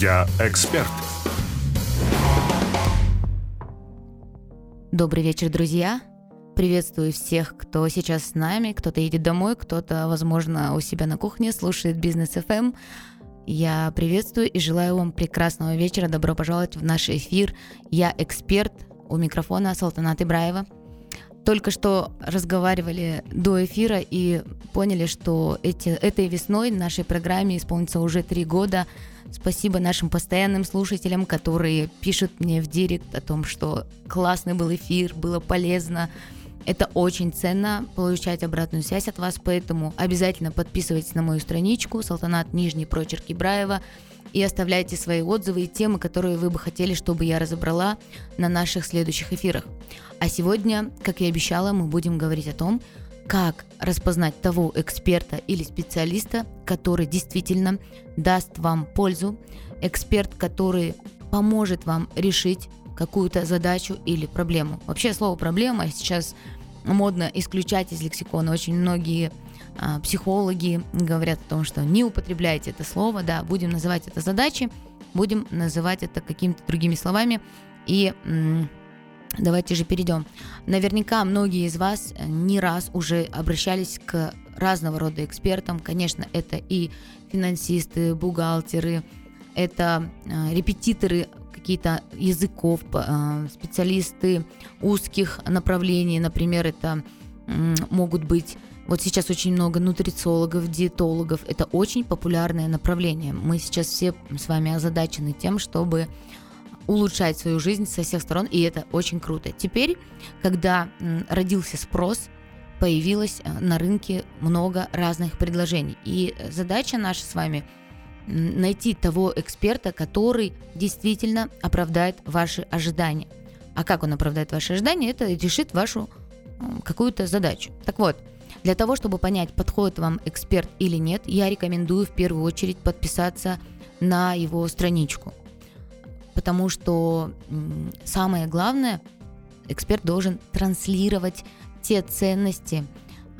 Я эксперт. Добрый вечер, друзья. Приветствую всех, кто сейчас с нами. Кто-то едет домой, кто-то, возможно, у себя на кухне слушает Бизнес FM. Я приветствую и желаю вам прекрасного вечера. Добро пожаловать в наш эфир. Я эксперт. У микрофона Салтанат Ибраева. Только что разговаривали до эфира и поняли, что эти, этой весной нашей программе исполнится уже три года. Спасибо нашим постоянным слушателям, которые пишут мне в директ о том, что классный был эфир, было полезно. Это очень ценно получать обратную связь от вас, поэтому обязательно подписывайтесь на мою страничку Салтанат Нижний Прочерк Ибраева и оставляйте свои отзывы и темы, которые вы бы хотели, чтобы я разобрала на наших следующих эфирах. А сегодня, как и обещала, мы будем говорить о том, как распознать того эксперта или специалиста, который действительно даст вам пользу, эксперт, который поможет вам решить какую-то задачу или проблему. Вообще слово проблема сейчас модно исключать из лексикона. Очень многие психологи говорят о том, что не употребляйте это слово, да, будем называть это задачи, будем называть это какими-то другими словами. И давайте же перейдем. Наверняка многие из вас не раз уже обращались к разного рода экспертам. Конечно, это и финансисты, бухгалтеры, это э, репетиторы какие-то языков, э, специалисты узких направлений, например, это могут быть вот сейчас очень много нутрициологов, диетологов. Это очень популярное направление. Мы сейчас все с вами озадачены тем, чтобы улучшать свою жизнь со всех сторон, и это очень круто. Теперь, когда родился спрос, появилось э, на рынке много разных предложений. И задача наша с вами найти того эксперта, который действительно оправдает ваши ожидания. А как он оправдает ваши ожидания, это решит вашу какую-то задачу. Так вот, для того, чтобы понять, подходит вам эксперт или нет, я рекомендую в первую очередь подписаться на его страничку. Потому что самое главное, эксперт должен транслировать те ценности,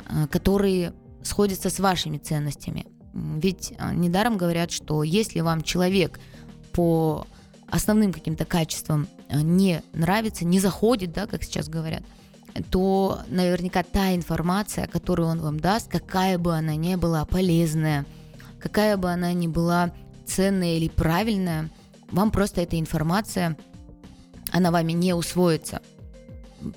э, которые сходятся с вашими ценностями. Ведь э, недаром говорят, что если вам человек по основным каким-то качествам э, не нравится, не заходит, да, как сейчас говорят, то наверняка та информация, которую он вам даст, какая бы она ни была полезная, какая бы она ни была ценная или правильная, вам просто эта информация, она вами не усвоится.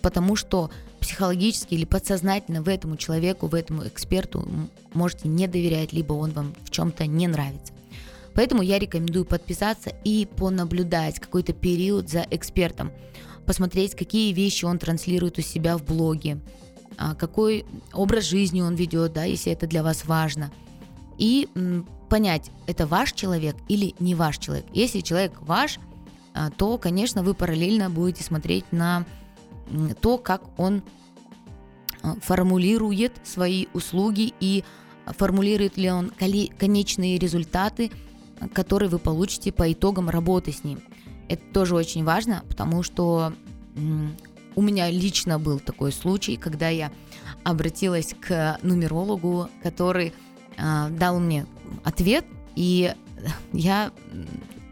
Потому что психологически или подсознательно в этому человеку, в этому эксперту можете не доверять, либо он вам в чем-то не нравится. Поэтому я рекомендую подписаться и понаблюдать какой-то период за экспертом посмотреть, какие вещи он транслирует у себя в блоге, а, какой образ жизни он ведет, да, если это для вас важно. И понять, это ваш человек или не ваш человек. Если человек ваш, а, то, конечно, вы параллельно будете смотреть на то, как он а, формулирует свои услуги и формулирует ли он конечные результаты, которые вы получите по итогам работы с ним. Это тоже очень важно, потому что у меня лично был такой случай, когда я обратилась к нумерологу, который э, дал мне ответ, и я,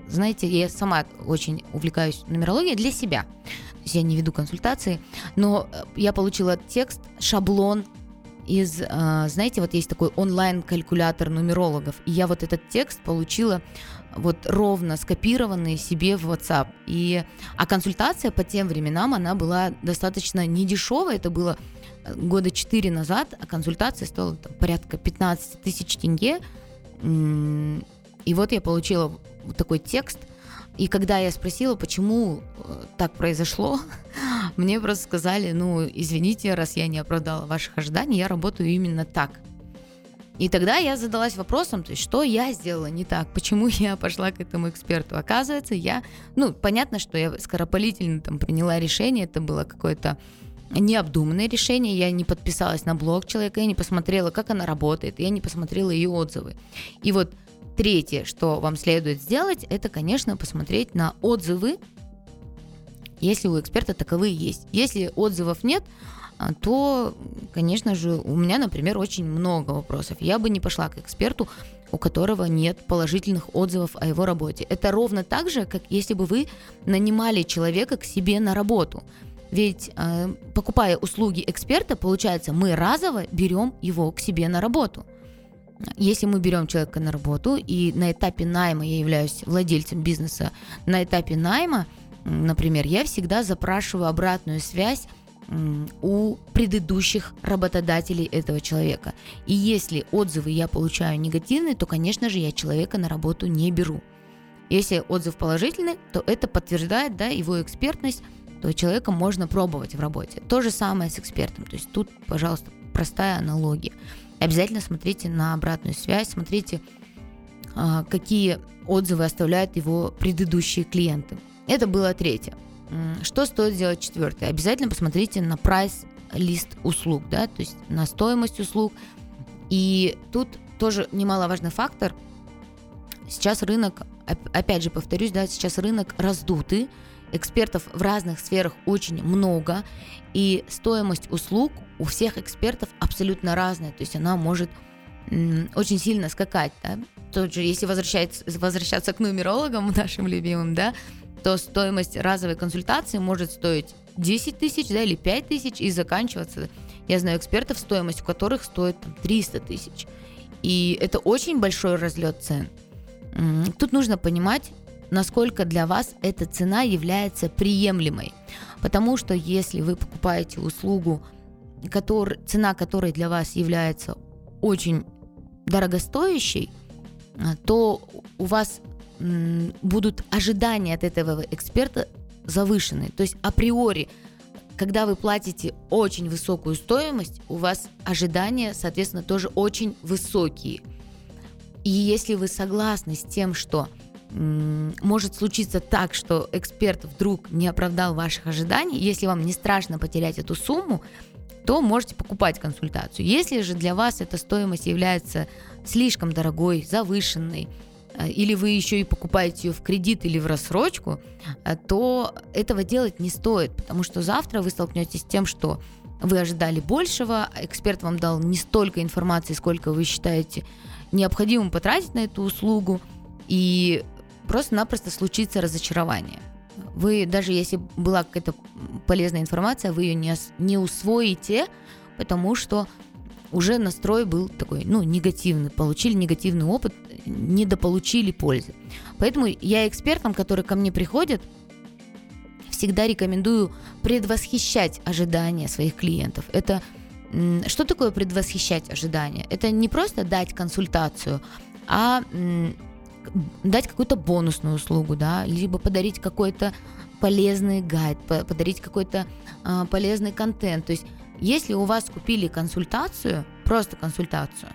знаете, я сама очень увлекаюсь нумерологией для себя. То есть я не веду консультации, но я получила текст, шаблон из, э, знаете, вот есть такой онлайн-калькулятор нумерологов, и я вот этот текст получила вот ровно скопированные себе в WhatsApp. И, а консультация по тем временам, она была достаточно недешевая, это было э, года 4 назад, а консультация стоила там, порядка 15 тысяч тенге. И вот я получила вот такой текст, и когда я спросила, почему э, так произошло, мне просто сказали, ну, извините, раз я не оправдала ваших ожиданий, я работаю именно так. И тогда я задалась вопросом, то есть, что я сделала не так, почему я пошла к этому эксперту. Оказывается, я, ну, понятно, что я скоропалительно там приняла решение, это было какое-то необдуманное решение, я не подписалась на блог человека, я не посмотрела, как она работает, я не посмотрела ее отзывы. И вот третье, что вам следует сделать, это, конечно, посмотреть на отзывы, если у эксперта таковые есть. Если отзывов нет, то, конечно же, у меня, например, очень много вопросов. Я бы не пошла к эксперту, у которого нет положительных отзывов о его работе. Это ровно так же, как если бы вы нанимали человека к себе на работу. Ведь э, покупая услуги эксперта, получается, мы разово берем его к себе на работу. Если мы берем человека на работу, и на этапе найма я являюсь владельцем бизнеса, на этапе найма, например, я всегда запрашиваю обратную связь у предыдущих работодателей этого человека. И если отзывы я получаю негативные, то, конечно же, я человека на работу не беру. Если отзыв положительный, то это подтверждает да, его экспертность, то человека можно пробовать в работе. То же самое с экспертом. То есть тут, пожалуйста, простая аналогия. Обязательно смотрите на обратную связь, смотрите, а, какие отзывы оставляют его предыдущие клиенты. Это было третье. Что стоит сделать четвертое? Обязательно посмотрите на прайс лист услуг, да, то есть на стоимость услуг. И тут тоже немаловажный фактор. Сейчас рынок, опять же повторюсь, да, сейчас рынок раздутый, экспертов в разных сферах очень много, и стоимость услуг у всех экспертов абсолютно разная, то есть она может очень сильно скакать, да. Тот же, если возвращаться, возвращаться к нумерологам нашим любимым, да, то стоимость разовой консультации может стоить 10 тысяч да, или 5 тысяч и заканчиваться. Я знаю экспертов, стоимость у которых стоит там, 300 тысяч. И это очень большой разлет цен. Тут нужно понимать, насколько для вас эта цена является приемлемой. Потому что если вы покупаете услугу, который, цена которой для вас является очень дорогостоящей, то у вас будут ожидания от этого эксперта завышены. То есть априори, когда вы платите очень высокую стоимость, у вас ожидания, соответственно, тоже очень высокие. И если вы согласны с тем, что может случиться так, что эксперт вдруг не оправдал ваших ожиданий, если вам не страшно потерять эту сумму, то можете покупать консультацию. Если же для вас эта стоимость является слишком дорогой, завышенной, или вы еще и покупаете ее в кредит или в рассрочку, э, то этого делать не стоит, потому что завтра вы столкнетесь с тем, что вы ожидали большего, эксперт вам дал не столько информации, сколько вы считаете необходимым потратить на эту услугу, и просто-напросто случится разочарование. Вы, даже если была какая-то полезная информация, вы ее не, не усвоите, потому что уже настрой был такой, ну, негативный, получили негативный опыт, недополучили пользы. Поэтому я экспертам, которые ко мне приходят, всегда рекомендую предвосхищать ожидания своих клиентов. Это что такое предвосхищать ожидания? Это не просто дать консультацию, а дать какую-то бонусную услугу, да, либо подарить какой-то полезный гайд, подарить какой-то а, полезный контент. То есть если у вас купили консультацию, просто консультацию,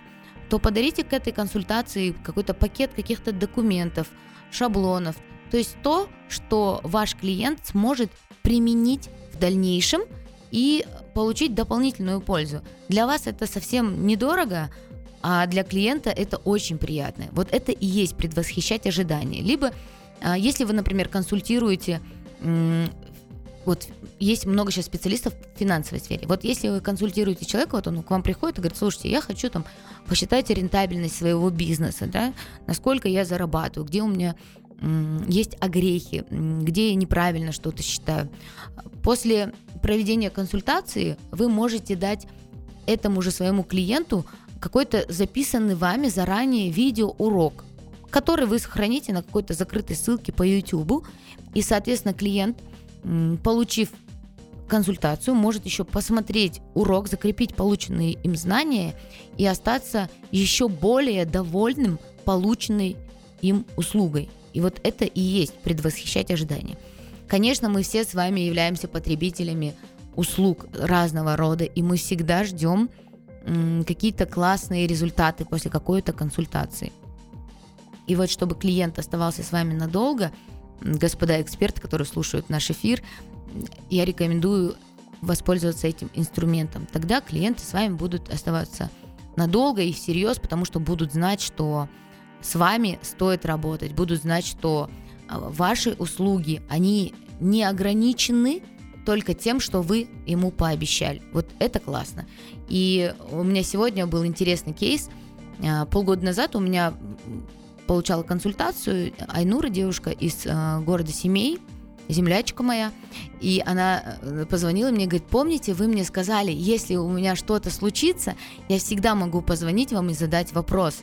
то подарите к этой консультации какой-то пакет каких-то документов, шаблонов, то есть то, что ваш клиент сможет применить в дальнейшем и получить дополнительную пользу. Для вас это совсем недорого, а для клиента это очень приятно. Вот это и есть предвосхищать ожидания. Либо, а, если вы, например, консультируете вот есть много сейчас специалистов в финансовой сфере. Вот если вы консультируете человека, вот он к вам приходит и говорит, слушайте, я хочу там посчитать рентабельность своего бизнеса, да, насколько я зарабатываю, где у меня есть огрехи, где я неправильно что-то считаю. После проведения консультации вы можете дать этому же своему клиенту какой-то записанный вами заранее видеоурок, который вы сохраните на какой-то закрытой ссылке по YouTube, и, соответственно, клиент получив консультацию, может еще посмотреть урок, закрепить полученные им знания и остаться еще более довольным полученной им услугой. И вот это и есть предвосхищать ожидания. Конечно, мы все с вами являемся потребителями услуг разного рода, и мы всегда ждем какие-то классные результаты после какой-то консультации. И вот чтобы клиент оставался с вами надолго – господа эксперты, которые слушают наш эфир, я рекомендую воспользоваться этим инструментом. Тогда клиенты с вами будут оставаться надолго и всерьез, потому что будут знать, что с вами стоит работать, будут знать, что а, ваши услуги, они не ограничены только тем, что вы ему пообещали. Вот это классно. И у меня сегодня был интересный кейс. А, полгода назад у меня получала консультацию Айнура, девушка из э, города Семей, землячка моя, и она э, позвонила мне, говорит, помните, вы мне сказали, если у меня что-то случится, я всегда могу позвонить вам и задать вопрос.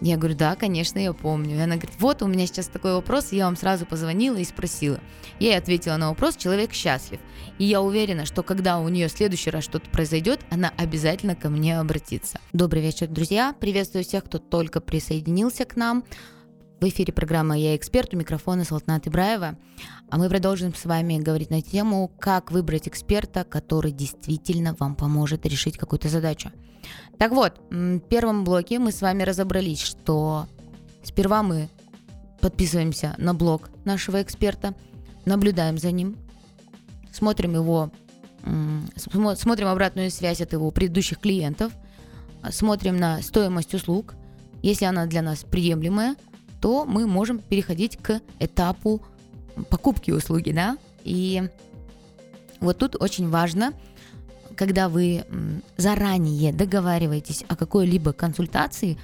Я говорю, да, конечно, я помню. И она говорит, вот у меня сейчас такой вопрос, я вам сразу позвонила и спросила. Я ей ответила на вопрос, человек счастлив. И я уверена, что когда у нее в следующий раз что-то произойдет, она обязательно ко мне обратится. Добрый вечер, друзья. Приветствую всех, кто только присоединился к нам. В эфире программа «Я эксперт» у микрофона Салтанат Ибраева. А мы продолжим с вами говорить на тему, как выбрать эксперта, который действительно вам поможет решить какую-то задачу. Так вот, в первом блоке мы с вами разобрались, что сперва мы подписываемся на блог нашего эксперта, наблюдаем за ним, смотрим его, смотрим обратную связь от его предыдущих клиентов, смотрим на стоимость услуг. Если она для нас приемлемая, то мы можем переходить к этапу покупки услуги, да. И вот тут очень важно, когда вы заранее договариваетесь о какой-либо консультации,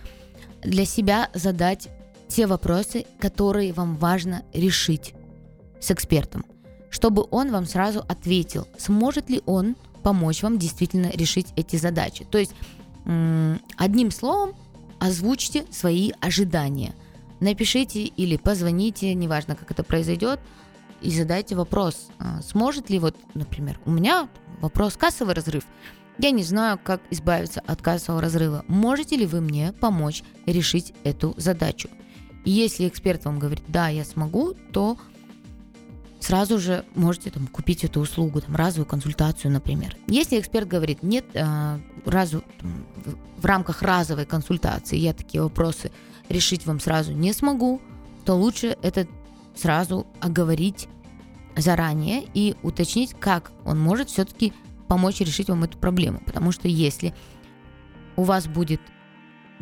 для себя задать те вопросы, которые вам важно решить с экспертом, чтобы он вам сразу ответил, сможет ли он помочь вам действительно решить эти задачи. То есть одним словом озвучьте свои ожидания – напишите или позвоните, неважно, как это произойдет, и задайте вопрос, а, сможет ли вот, например, у меня вопрос кассовый разрыв, я не знаю, как избавиться от кассового разрыва. Можете ли вы мне помочь решить эту задачу? И если эксперт вам говорит, да, я смогу, то сразу же можете там, купить эту услугу, там, разовую консультацию, например. Если эксперт говорит, нет, а, разу, там, в рамках разовой консультации я такие вопросы решить вам сразу не смогу, то лучше это сразу оговорить заранее и уточнить, как он может все-таки помочь решить вам эту проблему. Потому что если у вас будет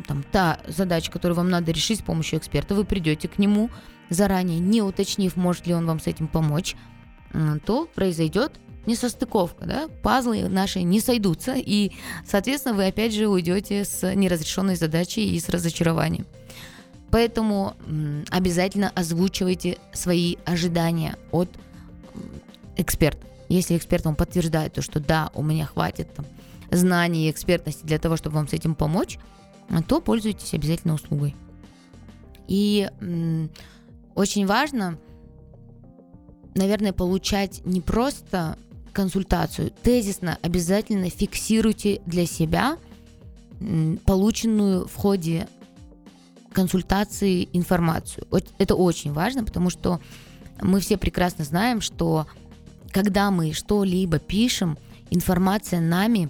там, та задача, которую вам надо решить с помощью эксперта, вы придете к нему заранее, не уточнив, может ли он вам с этим помочь, то произойдет несостыковка, да, пазлы наши не сойдутся, и, соответственно, вы опять же уйдете с неразрешенной задачей и с разочарованием. Поэтому обязательно озвучивайте свои ожидания от эксперта. Если эксперт вам подтверждает то, что да, у меня хватит там, знаний и экспертности для того, чтобы вам с этим помочь, то пользуйтесь обязательно услугой. И очень важно, наверное, получать не просто консультацию, тезисно обязательно фиксируйте для себя полученную в ходе консультации информацию. Это очень важно, потому что мы все прекрасно знаем, что когда мы что-либо пишем, информация нами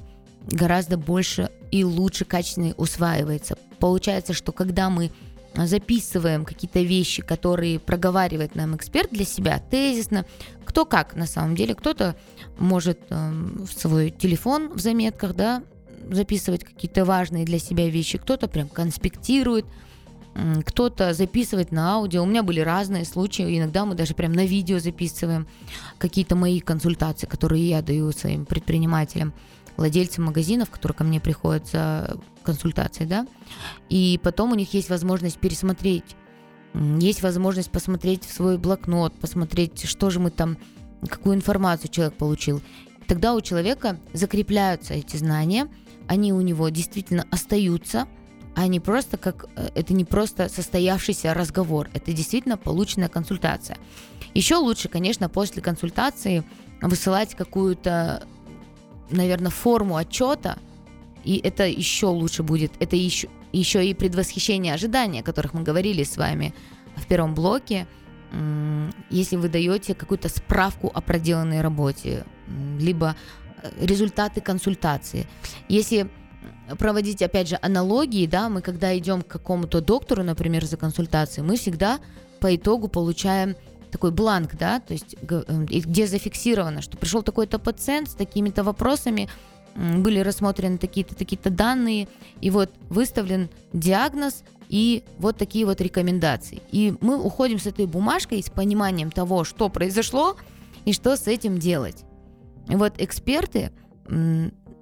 гораздо больше и лучше качественнее усваивается. Получается, что когда мы записываем какие-то вещи, которые проговаривает нам эксперт для себя, тезисно, кто как на самом деле, кто-то может э, в свой телефон в заметках, да, записывать какие-то важные для себя вещи, кто-то прям конспектирует, кто-то записывает на аудио. У меня были разные случаи, иногда мы даже прям на видео записываем какие-то мои консультации, которые я даю своим предпринимателям, владельцам магазинов, которые ко мне приходят за консультацией, да, и потом у них есть возможность пересмотреть, есть возможность посмотреть в свой блокнот, посмотреть, что же мы там, какую информацию человек получил. Тогда у человека закрепляются эти знания, они у него действительно остаются – а не просто как э, это не просто состоявшийся разговор, это действительно полученная консультация. Еще лучше, конечно, после консультации высылать какую-то, наверное, форму отчета, и это еще лучше будет. Это еще, еще и предвосхищение ожидания, о которых мы говорили с вами в первом блоке. Если вы даете какую-то справку о проделанной работе, либо э, результаты консультации. Если проводить, опять же, аналогии, да, мы когда идем к какому-то доктору, например, за консультацией, мы всегда по итогу получаем такой бланк, да, то есть э, где зафиксировано, что пришел такой-то пациент с такими-то вопросами, были рассмотрены такие-то такие-то данные, и вот выставлен диагноз и вот такие вот рекомендации. И мы уходим с этой бумажкой с пониманием того, что произошло и что с этим делать. И вот эксперты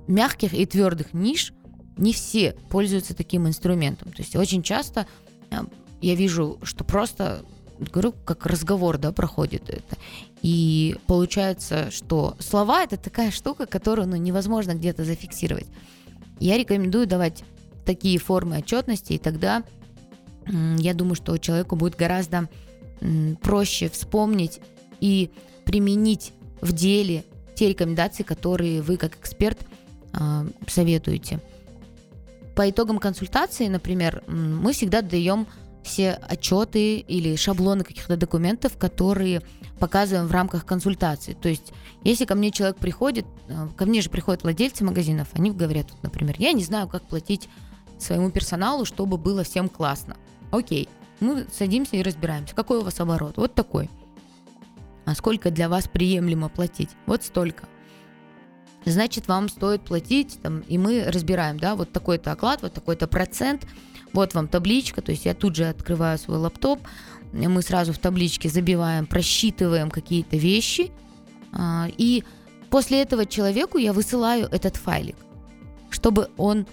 мягких и твердых ниш не все пользуются таким инструментом. То есть очень часто э, я вижу, что просто говорю, как разговор, да, проходит это. И получается, что слова это такая штука, которую ну, невозможно где-то зафиксировать. Я рекомендую давать такие формы отчетности, и тогда я думаю, что человеку будет гораздо проще вспомнить и применить в деле те рекомендации, которые вы как эксперт советуете. По итогам консультации, например, мы всегда даем все отчеты или шаблоны каких-то документов, которые показываем в рамках консультации. То есть, если ко мне человек приходит, э, ко мне же приходят владельцы магазинов, они говорят, например, я не знаю, как платить своему персоналу, чтобы было всем классно. Окей, мы садимся и разбираемся, какой у вас оборот. Вот такой. А сколько для вас приемлемо платить? Вот столько. Значит, вам стоит платить, там, и мы разбираем, да, вот такой-то оклад, вот такой-то процент, вот вам табличка, то есть я тут же открываю свой лаптоп, мы сразу в табличке забиваем, просчитываем какие-то вещи, а, и после этого человеку я высылаю этот файлик, чтобы он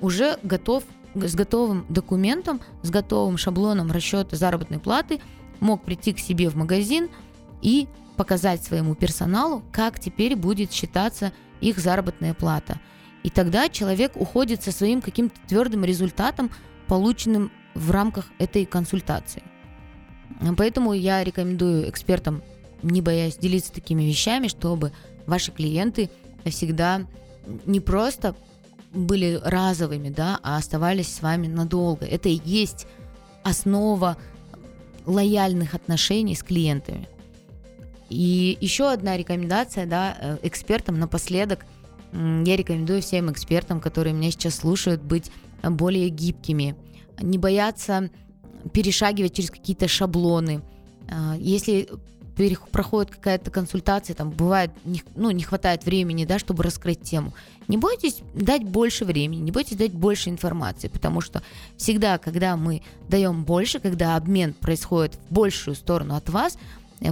уже готов с готовым документом, с готовым шаблоном расчета заработной платы мог прийти к себе в магазин и показать своему персоналу, как теперь будет считаться их заработная плата. И тогда человек уходит со своим каким-то твердым результатом, полученным в рамках этой консультации. Поэтому я рекомендую экспертам, не боясь делиться такими вещами, чтобы ваши клиенты всегда не просто были разовыми, да, а оставались с вами надолго. Это и есть основа лояльных отношений с клиентами. И еще одна рекомендация, да, э, экспертам напоследок. Я рекомендую всем экспертам, которые меня сейчас слушают, быть более гибкими, не бояться перешагивать через какие-то шаблоны. А, если проходит какая-то консультация, там бывает, ну, не хватает времени, да, чтобы раскрыть тему. Не бойтесь дать больше времени, не бойтесь дать больше информации, потому что всегда, когда мы даем больше, когда обмен происходит в большую сторону от вас,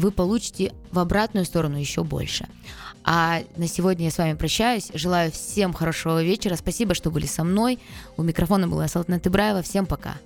вы получите в обратную сторону еще больше. А на сегодня я с вами прощаюсь. Желаю всем хорошего вечера. Спасибо, что были со мной. У микрофона была Салтана Тыбраева. Всем пока.